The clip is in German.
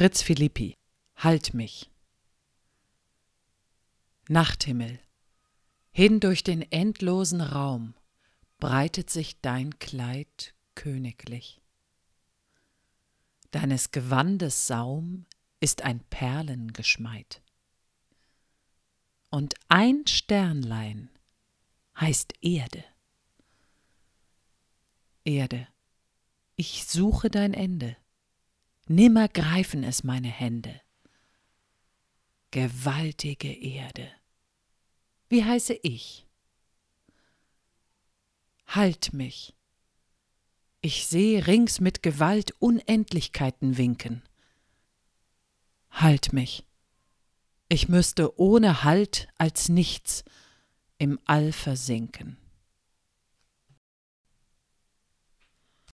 Fritz Philippi, halt mich. Nachthimmel, hin durch den endlosen Raum breitet sich dein Kleid königlich. Deines Gewandes Saum ist ein Perlengeschmeid. Und ein Sternlein heißt Erde. Erde, ich suche dein Ende, nimmer greifen es meine Hände. Gewaltige Erde, wie heiße ich? Halt mich, ich sehe rings mit Gewalt Unendlichkeiten winken. Halt mich, ich müsste ohne Halt als nichts im All versinken.